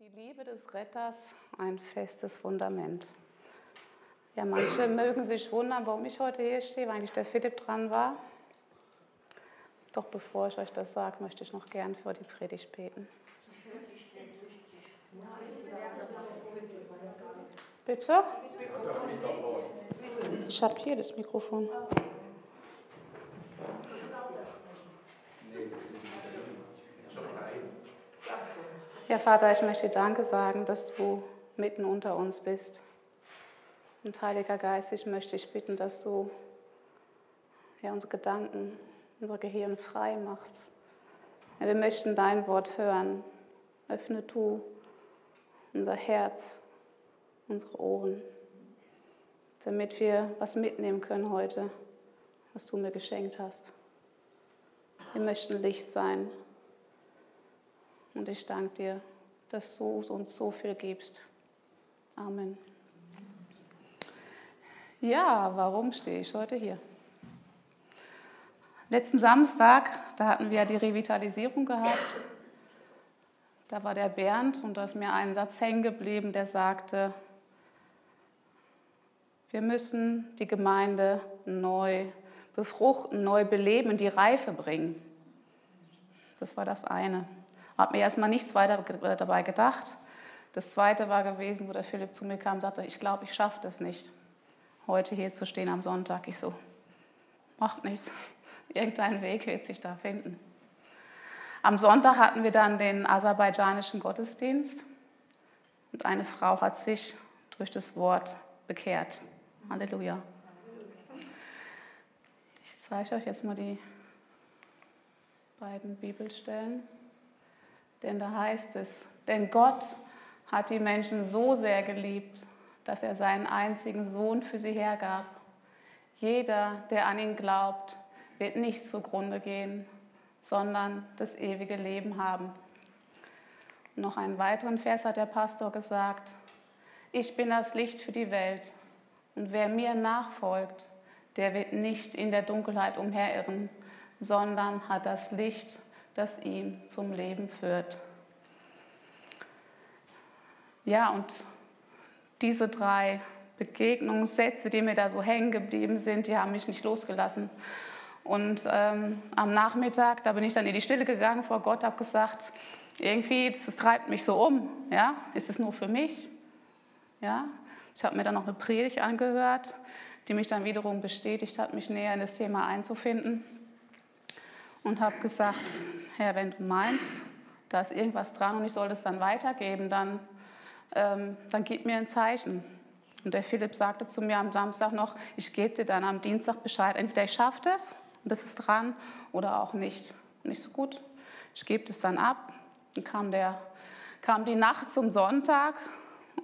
Die Liebe des Retters, ein festes Fundament. Ja, manche mögen sich wundern, warum ich heute hier stehe, weil eigentlich der Philipp dran war. Doch bevor ich euch das sage, möchte ich noch gern für die Predigt beten. Bitte? Ich habe hier das Mikrofon. Ja, Vater, ich möchte dir Danke sagen, dass du mitten unter uns bist. Und Heiliger Geist, ich möchte dich bitten, dass du ja, unsere Gedanken, unser Gehirn frei machst. Ja, wir möchten dein Wort hören. Öffne du unser Herz, unsere Ohren, damit wir was mitnehmen können heute, was du mir geschenkt hast. Wir möchten Licht sein und ich danke dir, dass du uns so viel gibst. Amen. Ja, warum stehe ich heute hier? Letzten Samstag, da hatten wir die Revitalisierung gehabt. Da war der Bernd und da ist mir ein Satz hängen geblieben, der sagte, wir müssen die Gemeinde neu befruchten, neu beleben, in die Reife bringen. Das war das eine. Habe mir erstmal nichts weiter äh, dabei gedacht. Das zweite war gewesen, wo der Philipp zu mir kam und sagte, ich glaube, ich schaffe das nicht, heute hier zu stehen am Sonntag. Ich so, macht nichts. Irgendein Weg wird sich da finden. Am Sonntag hatten wir dann den aserbaidschanischen Gottesdienst und eine Frau hat sich durch das Wort bekehrt. Halleluja. Ich zeige euch jetzt mal die beiden Bibelstellen. Denn da heißt es, denn Gott hat die Menschen so sehr geliebt, dass er seinen einzigen Sohn für sie hergab. Jeder, der an ihn glaubt, wird nicht zugrunde gehen, sondern das ewige Leben haben. Noch einen weiteren Vers hat der Pastor gesagt, ich bin das Licht für die Welt und wer mir nachfolgt, der wird nicht in der Dunkelheit umherirren, sondern hat das Licht das ihn zum Leben führt. Ja, und diese drei Begegnungssätze, die mir da so hängen geblieben sind, die haben mich nicht losgelassen. Und ähm, am Nachmittag, da bin ich dann in die Stille gegangen vor Gott, habe gesagt, irgendwie, das, das, treibt mich so um. Ja? Ist es nur für mich? Ja? Ich habe mir dann noch eine Predigt angehört, die mich dann wiederum bestätigt hat, mich näher in das Thema einzufinden und habe gesagt, Herr, wenn du meinst, da ist irgendwas dran und ich soll das dann weitergeben, dann, ähm, dann gib mir ein Zeichen. Und der Philipp sagte zu mir am Samstag noch, ich gebe dir dann am Dienstag Bescheid, entweder ich schaffe das und das ist dran oder auch nicht. Und ich so gut, ich gebe das dann ab. Dann kam, der, kam die Nacht zum Sonntag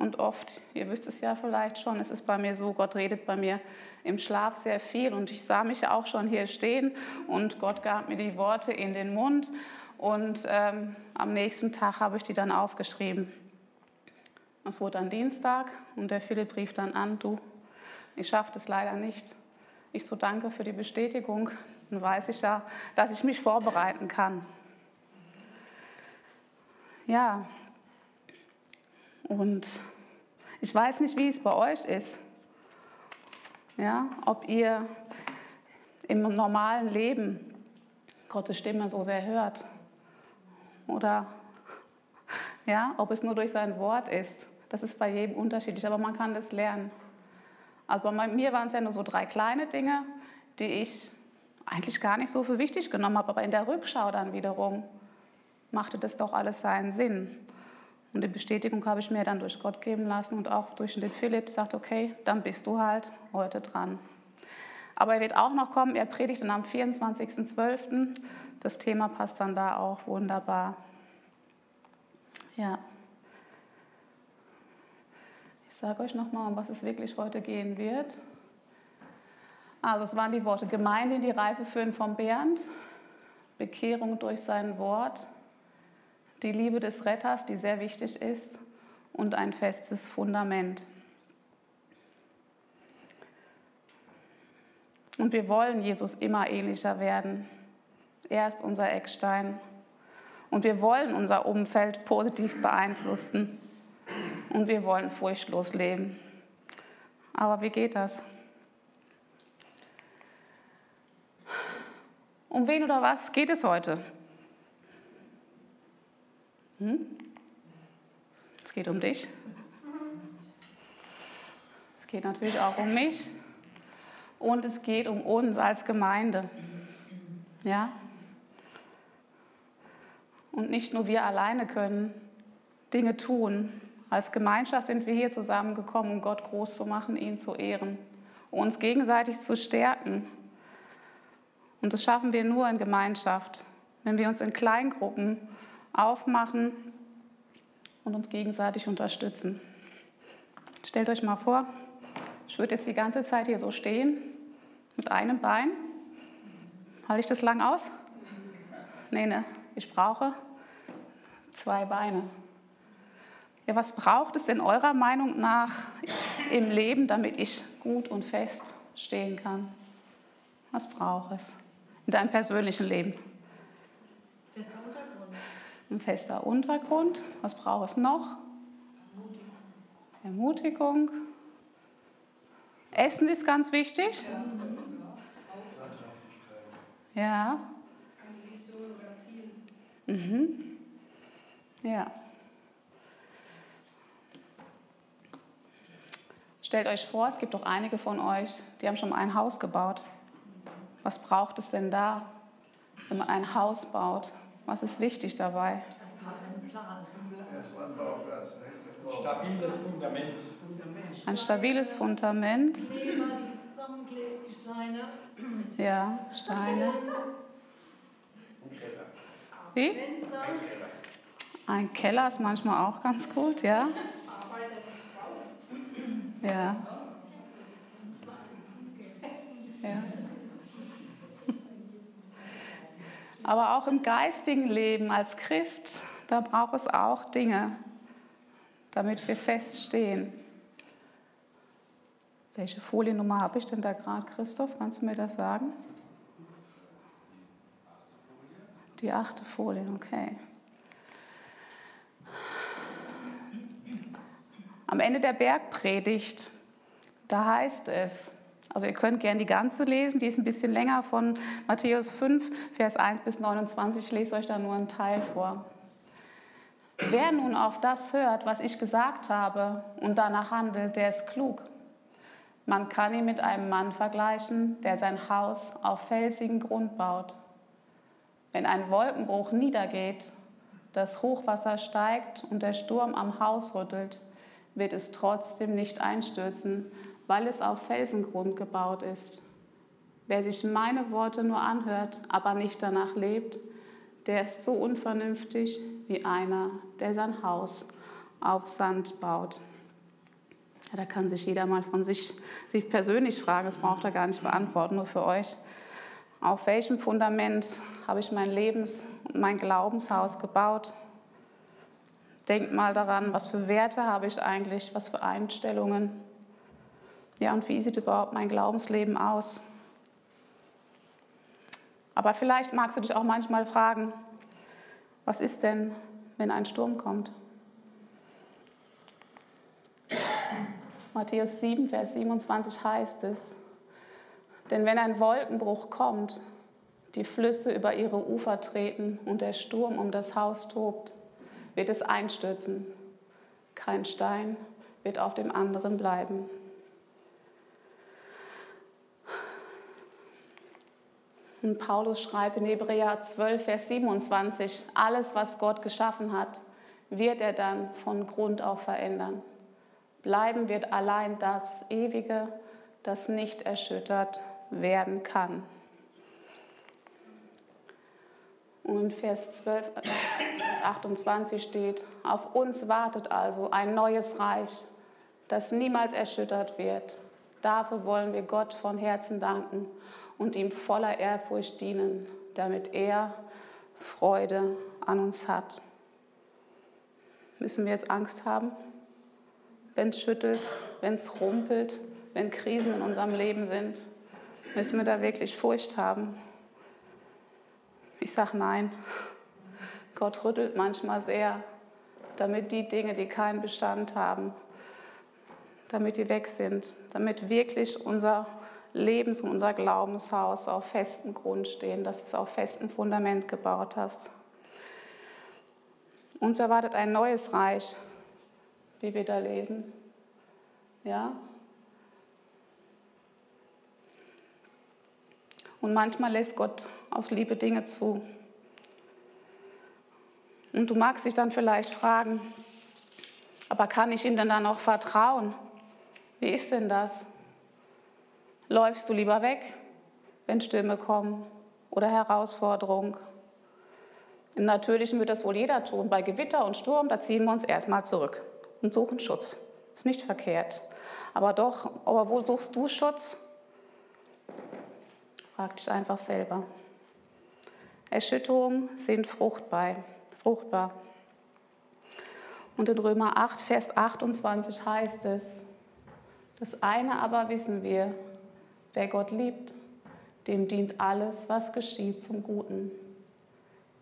und oft, ihr wisst es ja vielleicht schon, es ist bei mir so, Gott redet bei mir im Schlaf sehr viel und ich sah mich auch schon hier stehen und Gott gab mir die Worte in den Mund und ähm, am nächsten Tag habe ich die dann aufgeschrieben. Es wurde dann Dienstag und der Philipp rief dann an, du, ich schaffe das leider nicht. Ich so danke für die Bestätigung, dann weiß ich ja, dass ich mich vorbereiten kann. Ja, und ich weiß nicht, wie es bei euch ist. Ja, ob ihr im normalen Leben Gottes Stimme so sehr hört oder ja, ob es nur durch sein Wort ist. Das ist bei jedem unterschiedlich, aber man kann das lernen. Also bei mir waren es ja nur so drei kleine Dinge, die ich eigentlich gar nicht so für wichtig genommen habe, aber in der Rückschau dann wiederum machte das doch alles seinen Sinn. Und die Bestätigung habe ich mir dann durch Gott geben lassen und auch durch den Philipp sagt, okay, dann bist du halt heute dran. Aber er wird auch noch kommen, er predigt dann am 24.12. Das Thema passt dann da auch wunderbar. Ja. Ich sage euch nochmal, um was es wirklich heute gehen wird. Also es waren die Worte Gemeinde in die Reife führen von Bernd, Bekehrung durch sein Wort, die Liebe des Retters, die sehr wichtig ist, und ein festes Fundament. Und wir wollen Jesus immer ähnlicher werden. Er ist unser Eckstein. Und wir wollen unser Umfeld positiv beeinflussen. Und wir wollen furchtlos leben. Aber wie geht das? Um wen oder was geht es heute? Hm? Es geht um dich. Es geht natürlich auch um mich. Und es geht um uns als Gemeinde. Ja? Und nicht nur wir alleine können Dinge tun. Als Gemeinschaft sind wir hier zusammengekommen, um Gott groß zu machen, ihn zu ehren, uns gegenseitig zu stärken und das schaffen wir nur in Gemeinschaft, wenn wir uns in Kleingruppen aufmachen und uns gegenseitig unterstützen. Stellt euch mal vor, ich würde jetzt die ganze Zeit hier so stehen, mit einem Bein. Halte ich das lang aus? Nee, ne, ich brauche zwei Beine. Ja, was braucht es in eurer Meinung nach im Leben, damit ich gut und fest stehen kann? Was braucht es? in deinem persönlichen Leben? Ein fester Untergrund. Was braucht es noch? Ermutigung. Essen ist ganz wichtig. Ja. Mhm. Ja. Stellt euch vor, es gibt doch einige von euch, die haben schon mal ein Haus gebaut. Was braucht es denn da, wenn man ein Haus baut? Was ist wichtig dabei? Stabiles Fundament. Ein stabiles Fundament. Kleber, die zusammenklebt, die Steine. Ja, Steine. Wie? Ein Keller ist manchmal auch ganz gut, ja. Ja. Ja. Aber auch im geistigen Leben als Christ, da braucht es auch Dinge, damit wir feststehen. Welche Foliennummer habe ich denn da gerade, Christoph? Kannst du mir das sagen? Die achte Folie, okay. Am Ende der Bergpredigt, da heißt es, also ihr könnt gerne die ganze lesen, die ist ein bisschen länger von Matthäus 5, Vers 1 bis 29. Ich lese euch da nur einen Teil vor. Wer nun auf das hört, was ich gesagt habe und danach handelt, der ist klug. Man kann ihn mit einem Mann vergleichen, der sein Haus auf felsigen Grund baut. Wenn ein Wolkenbruch niedergeht, das Hochwasser steigt und der Sturm am Haus rüttelt, wird es trotzdem nicht einstürzen, weil es auf Felsengrund gebaut ist. Wer sich meine Worte nur anhört, aber nicht danach lebt, der ist so unvernünftig wie einer, der sein Haus auf Sand baut. Ja, da kann sich jeder mal von sich, sich persönlich fragen, das braucht er gar nicht beantworten, nur für euch. Auf welchem Fundament habe ich mein Lebens- und mein Glaubenshaus gebaut? Denkt mal daran, was für Werte habe ich eigentlich, was für Einstellungen. Ja, und wie sieht überhaupt mein Glaubensleben aus? Aber vielleicht magst du dich auch manchmal fragen, was ist denn, wenn ein Sturm kommt? Matthäus 7, Vers 27 heißt es, denn wenn ein Wolkenbruch kommt, die Flüsse über ihre Ufer treten und der Sturm um das Haus tobt, wird es einstürzen. Kein Stein wird auf dem anderen bleiben. Und Paulus schreibt in Hebräer 12, Vers 27, alles, was Gott geschaffen hat, wird er dann von Grund auf verändern. Bleiben wird allein das Ewige, das nicht erschüttert werden kann. Und Vers 12, 28 steht, auf uns wartet also ein neues Reich, das niemals erschüttert wird. Dafür wollen wir Gott von Herzen danken und ihm voller Ehrfurcht dienen, damit er Freude an uns hat. Müssen wir jetzt Angst haben, wenn es schüttelt, wenn es rumpelt, wenn Krisen in unserem Leben sind? Müssen wir da wirklich Furcht haben? Ich sage nein. Gott rüttelt manchmal sehr, damit die Dinge, die keinen Bestand haben, damit die weg sind, damit wirklich unser Lebens- und unser Glaubenshaus auf festem Grund stehen, dass es auf festem Fundament gebaut hast. Uns erwartet ein neues Reich, wie wir da lesen. Ja? Und manchmal lässt Gott aus Liebe Dinge zu. Und du magst dich dann vielleicht fragen, aber kann ich ihm denn dann noch vertrauen? Wie ist denn das? Läufst du lieber weg, wenn Stürme kommen oder Herausforderungen? Im Natürlichen wird das wohl jeder tun. Bei Gewitter und Sturm, da ziehen wir uns erstmal zurück und suchen Schutz. Ist nicht verkehrt. Aber doch, aber wo suchst du Schutz? Frag dich einfach selber. Erschütterungen sind fruchtbar. fruchtbar. Und in Römer 8, Vers 28 heißt es, das eine aber wissen wir, wer Gott liebt, dem dient alles, was geschieht, zum Guten.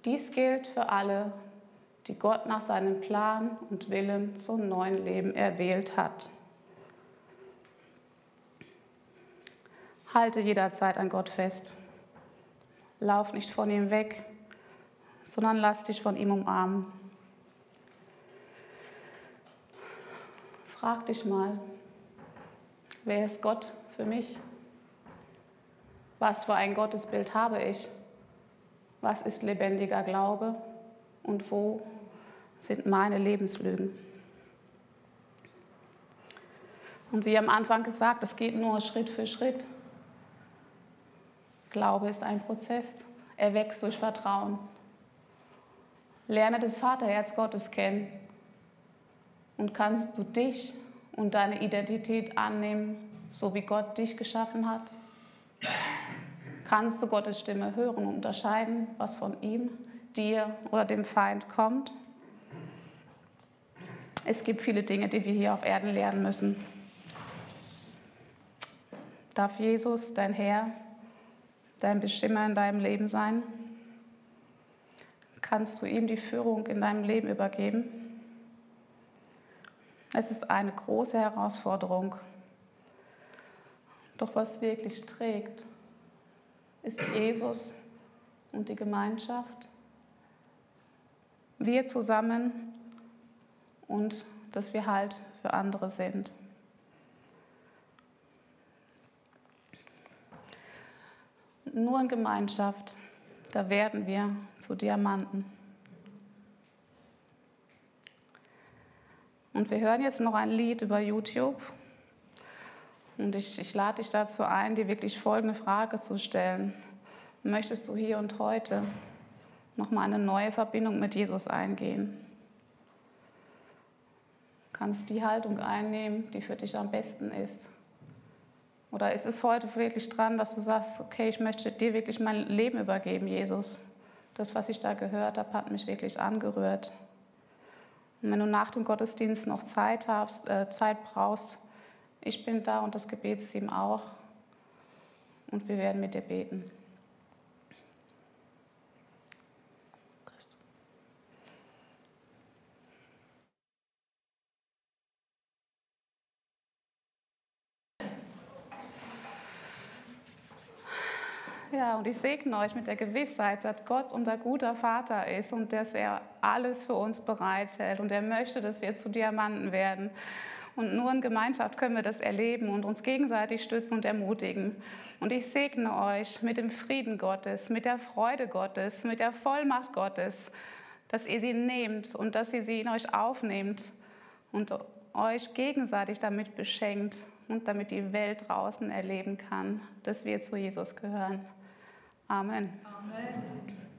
Dies gilt für alle, die Gott nach seinem Plan und Willen zum neuen Leben erwählt hat. Halte jederzeit an Gott fest. Lauf nicht von ihm weg, sondern lass dich von ihm umarmen. Frag dich mal, wer ist Gott für mich? Was für ein Gottesbild habe ich? Was ist lebendiger Glaube? Und wo sind meine Lebenslügen? Und wie am Anfang gesagt, es geht nur Schritt für Schritt. Glaube ist ein Prozess. Er wächst durch Vertrauen. Lerne das Vaterherz Gottes kennen. Und kannst du dich und deine Identität annehmen, so wie Gott dich geschaffen hat? Kannst du Gottes Stimme hören und unterscheiden, was von ihm, dir oder dem Feind kommt? Es gibt viele Dinge, die wir hier auf Erden lernen müssen. Darf Jesus dein Herr, dein Bestimmer in deinem Leben sein? Kannst du ihm die Führung in deinem Leben übergeben? Es ist eine große Herausforderung. Doch was wirklich trägt, ist Jesus und die Gemeinschaft. Wir zusammen und dass wir halt für andere sind. Nur in Gemeinschaft, da werden wir zu Diamanten. Und wir hören jetzt noch ein Lied über YouTube. Und ich, ich lade dich dazu ein, dir wirklich folgende Frage zu stellen. Möchtest du hier und heute nochmal eine neue Verbindung mit Jesus eingehen? Kannst die Haltung einnehmen, die für dich am besten ist? Oder ist es heute wirklich dran, dass du sagst, okay, ich möchte dir wirklich mein Leben übergeben, Jesus? Das, was ich da gehört habe, hat mich wirklich angerührt. Und wenn du nach dem Gottesdienst noch Zeit, hast, äh, Zeit brauchst, ich bin da und das Gebetsteam auch. Und wir werden mit dir beten. Ja, und ich segne euch mit der Gewissheit, dass Gott unser guter Vater ist und dass er alles für uns bereithält und er möchte, dass wir zu Diamanten werden. Und nur in Gemeinschaft können wir das erleben und uns gegenseitig stützen und ermutigen. Und ich segne euch mit dem Frieden Gottes, mit der Freude Gottes, mit der Vollmacht Gottes, dass ihr sie nehmt und dass ihr sie in euch aufnehmt und euch gegenseitig damit beschenkt und damit die Welt draußen erleben kann, dass wir zu Jesus gehören. Amen. Amen.